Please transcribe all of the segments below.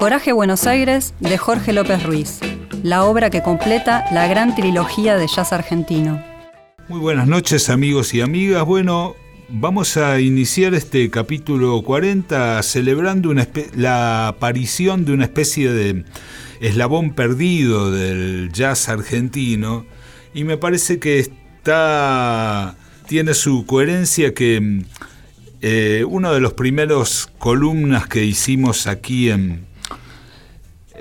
Coraje Buenos Aires de Jorge López Ruiz, la obra que completa la gran trilogía de jazz argentino. Muy buenas noches amigos y amigas. Bueno, vamos a iniciar este capítulo 40 celebrando la aparición de una especie de eslabón perdido del jazz argentino y me parece que está tiene su coherencia que eh, uno de los primeros columnas que hicimos aquí en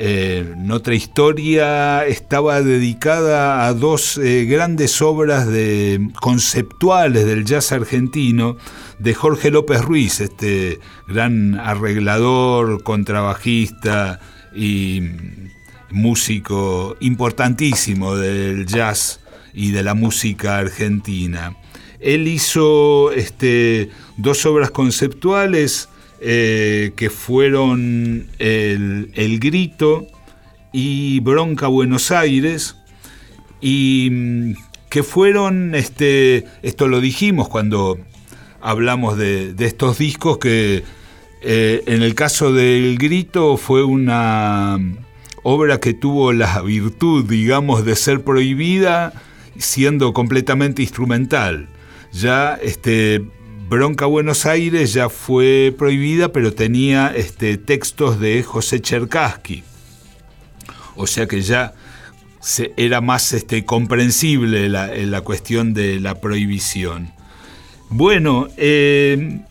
eh, otra historia estaba dedicada a dos eh, grandes obras conceptuales del jazz argentino de Jorge López Ruiz, este gran arreglador, contrabajista y músico importantísimo del jazz y de la música argentina. Él hizo este, dos obras conceptuales eh, que fueron el, Grito y Bronca Buenos Aires, y mm, que fueron, este, esto lo dijimos cuando hablamos de, estos discos, que eh, en el caso del Grito fue una obra que tuvo la virtud, digamos, de ser prohibida siendo completamente instrumental. Ya este, Bronca Buenos Aires ya fue prohibida, pero tenía este, textos de José Cherkassky. O sea que ya era más este, comprensible la, cuestión de la prohibición. Bueno, eh,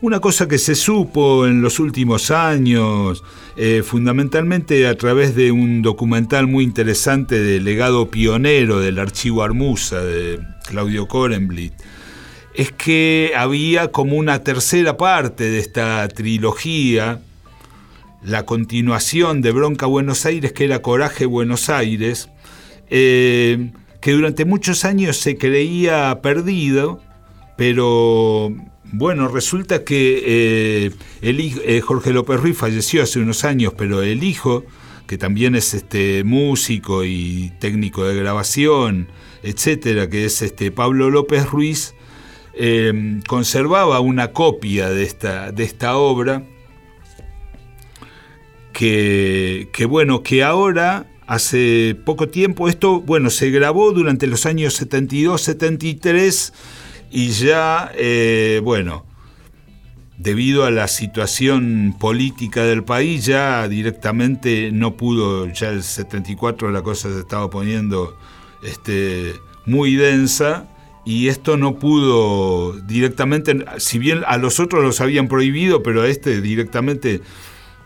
una cosa que se supo en los últimos años, eh, fundamentalmente a través de un documental muy interesante de legado pionero del archivo Armusa de Claudio Korenblit, es que había como una tercera parte de esta trilogía, la continuación de Bronca Buenos Aires, que era Coraje Buenos Aires, eh, que durante muchos años se creía perdido, pero bueno, resulta que eh, el, eh, Jorge López Ruiz falleció hace unos años, pero el hijo, que también es este músico y técnico de grabación, etcétera, que es este Pablo López Ruiz, Em, conservaba una copia de esta, de esta obra que, bueno, que ahora, hace poco tiempo, esto, bueno, se grabó durante los años 72, 73 y ya, eh, bueno, debido a la situación política del país, ya directamente no pudo, ya el 74 la cosa se estaba poniendo este, muy densa y esto no pudo directamente, si bien a los otros los habían prohibido, pero a este directamente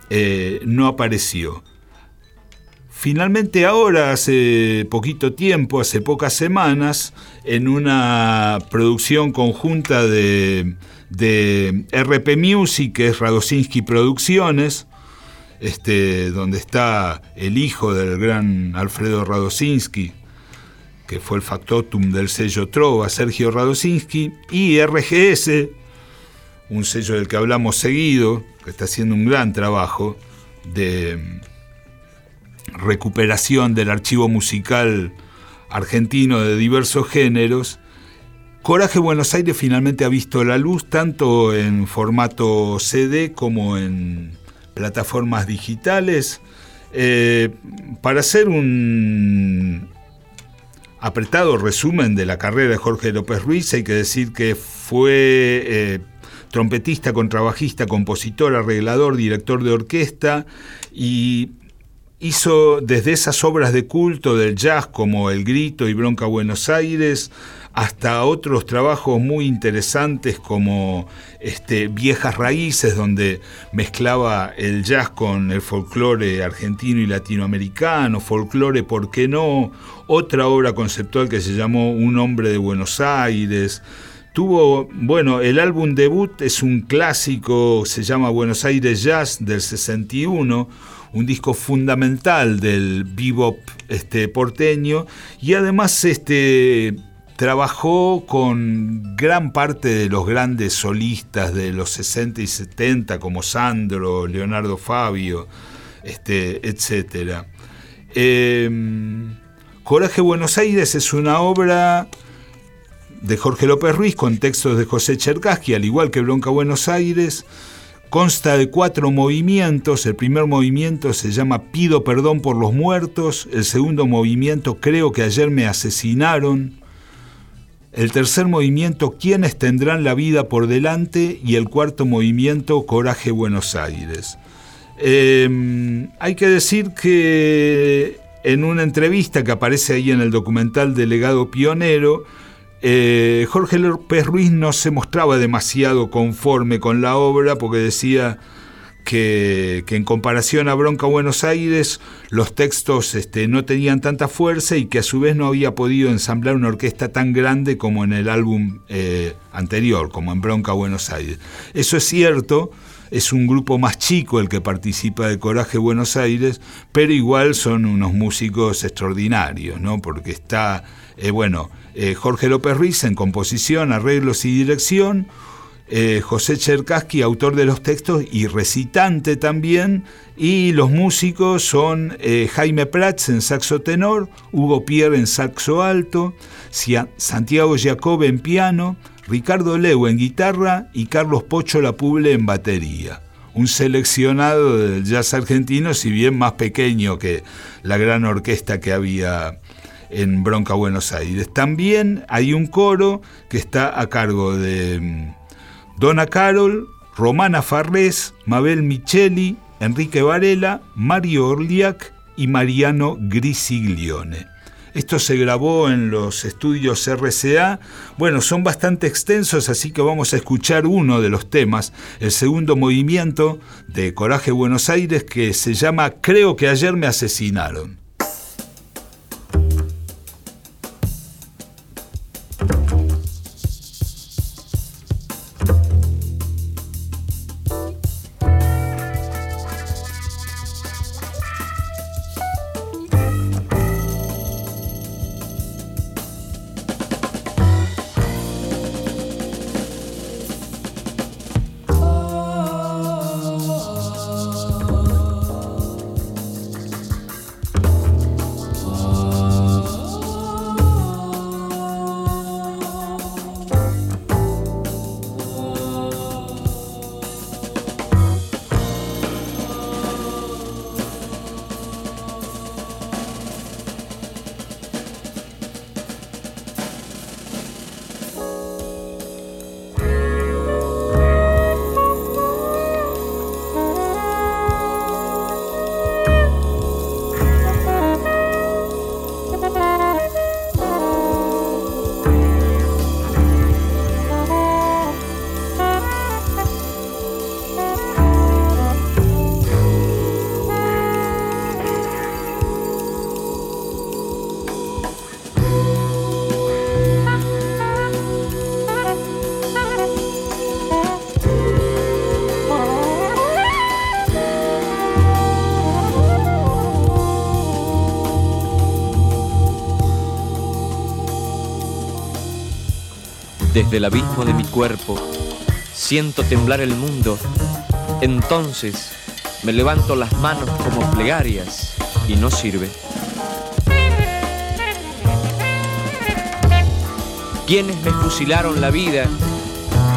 eh, no apareció. Finalmente ahora, hace poquito tiempo, hace pocas semanas, en una producción conjunta de, de RP Music, que es Radosinski Producciones, este, donde está el hijo del gran Alfredo Radosinski, que fue el factotum del sello Trova, Sergio Radosinski, y RGS, un sello del que hablamos seguido, que está haciendo un gran trabajo de recuperación del archivo musical argentino de diversos géneros. Coraje Buenos Aires finalmente ha visto la luz tanto en formato CD como en plataformas digitales. Eh, para hacer un, apretado resumen de la carrera de Jorge López Ruiz, hay que decir que fue eh, trompetista, contrabajista, compositor, arreglador, director de orquesta y hizo desde esas obras de culto del jazz como El Grito y Bronca Buenos Aires, hasta otros trabajos muy interesantes como este, Viejas Raíces, donde mezclaba el jazz con el folclore argentino y latinoamericano, folclore, ¿por qué no? Otra obra conceptual que se llamó Un hombre de Buenos Aires. Tuvo, bueno, el álbum debut es un clásico, se llama Buenos Aires Jazz del 61, un disco fundamental del bebop este, porteño y además este, Trabajó con gran parte de los grandes solistas de los 60 y 70, como Sandro, Leonardo Fabio, este, etc. Em, Coraje Buenos Aires es una obra de Jorge López Ruiz con textos de José Cherkassky, al igual que Bronca Buenos Aires, Consta de cuatro movimientos. El primer movimiento se llama Pido perdón por los muertos. El segundo movimiento Creo que ayer me asesinaron. El tercer movimiento ¿Quiénes tendrán la vida por delante? Y el cuarto movimiento Coraje Buenos Aires. Em, hay que decir que en una entrevista que aparece ahí en el documental Delegado Pionero, eh, Jorge López Ruiz no se mostraba demasiado conforme con la obra porque decía que, en comparación a Bronca Buenos Aires los textos este, no tenían tanta fuerza y que a su vez no había podido ensamblar una orquesta tan grande como en el álbum eh, anterior, como en Bronca Buenos Aires. Eso es cierto, es un grupo más chico el que participa de Coraje Buenos Aires, pero igual son unos músicos extraordinarios, ¿no? Porque está, eh, bueno, eh, Jorge López Ruiz en composición, arreglos y dirección, eh, José Cherkaski, autor de los textos y recitante también, y los músicos son Jaime Prats en saxo tenor, Hugo Pierre en saxo alto, Santiago Jacob en piano, Ricardo Leu en guitarra y Carlos Pocho Lapuble en batería. Un seleccionado del jazz argentino, si bien más pequeño que la gran orquesta que había en Bronca Buenos Aires. También hay un coro que está a cargo de mm, Donna Carol, Romana Farrés, Mabel Micheli, Enrique Varela, Mario Orliac y Mariano Grisiglione. Esto se grabó en los estudios RCA. Bueno, son bastante extensos, así que vamos a escuchar uno de los temas, el segundo movimiento de Coraje Buenos Aires, que se llama Creo que ayer me asesinaron. Desde el abismo de mi cuerpo siento temblar el mundo. Entonces me levanto las manos como plegarias y no sirve. Quienes me fusilaron la vida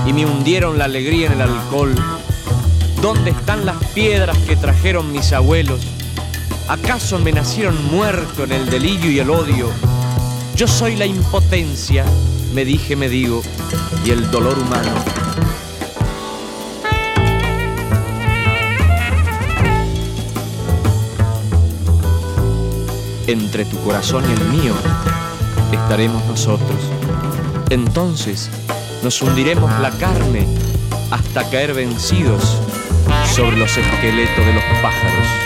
y me hundieron la alegría en el alcohol? ¿Dónde están las piedras que trajeron mis abuelos? ¿Acaso me nacieron muerto en el delirio y el odio? Yo soy la impotencia me dije, me digo, y el dolor humano. Entre tu corazón y el mío estaremos nosotros. Entonces nos hundiremos la carne hasta caer vencidos sobre los esqueletos de los pájaros.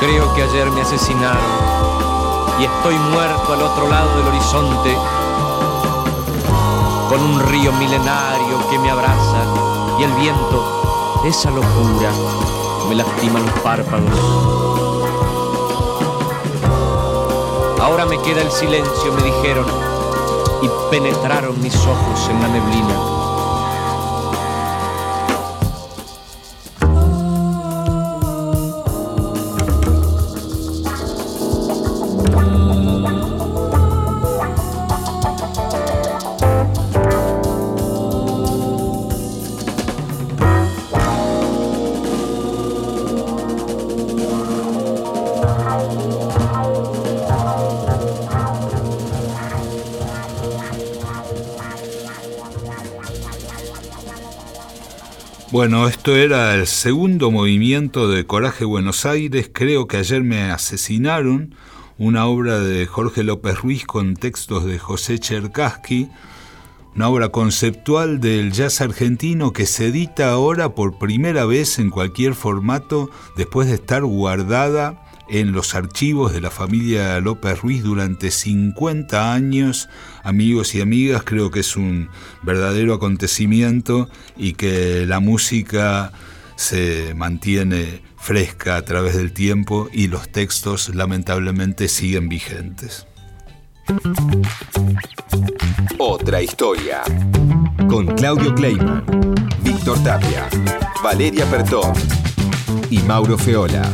Creo que ayer me asesinaron y estoy muerto al otro lado del horizonte con un río milenario que me abraza y el viento, esa locura, me lastima los párpados. Ahora me queda el silencio, me dijeron, y penetraron mis ojos en la neblina. Bueno, esto era el segundo movimiento de Coraje Buenos Aires. Creo que ayer me asesinaron. Una obra de Jorge López Ruiz con textos de José Cherkaski. Una obra conceptual del jazz argentino que se edita ahora por primera vez en cualquier formato después de estar guardada en los archivos de la familia López Ruiz durante 50 años. Amigos y amigas, creo que es un verdadero acontecimiento y que la música se mantiene fresca a través del tiempo y los textos lamentablemente siguen vigentes. Otra historia. Con Claudio Kleiman, Víctor Tapia, Valeria Pertón y Mauro Feola.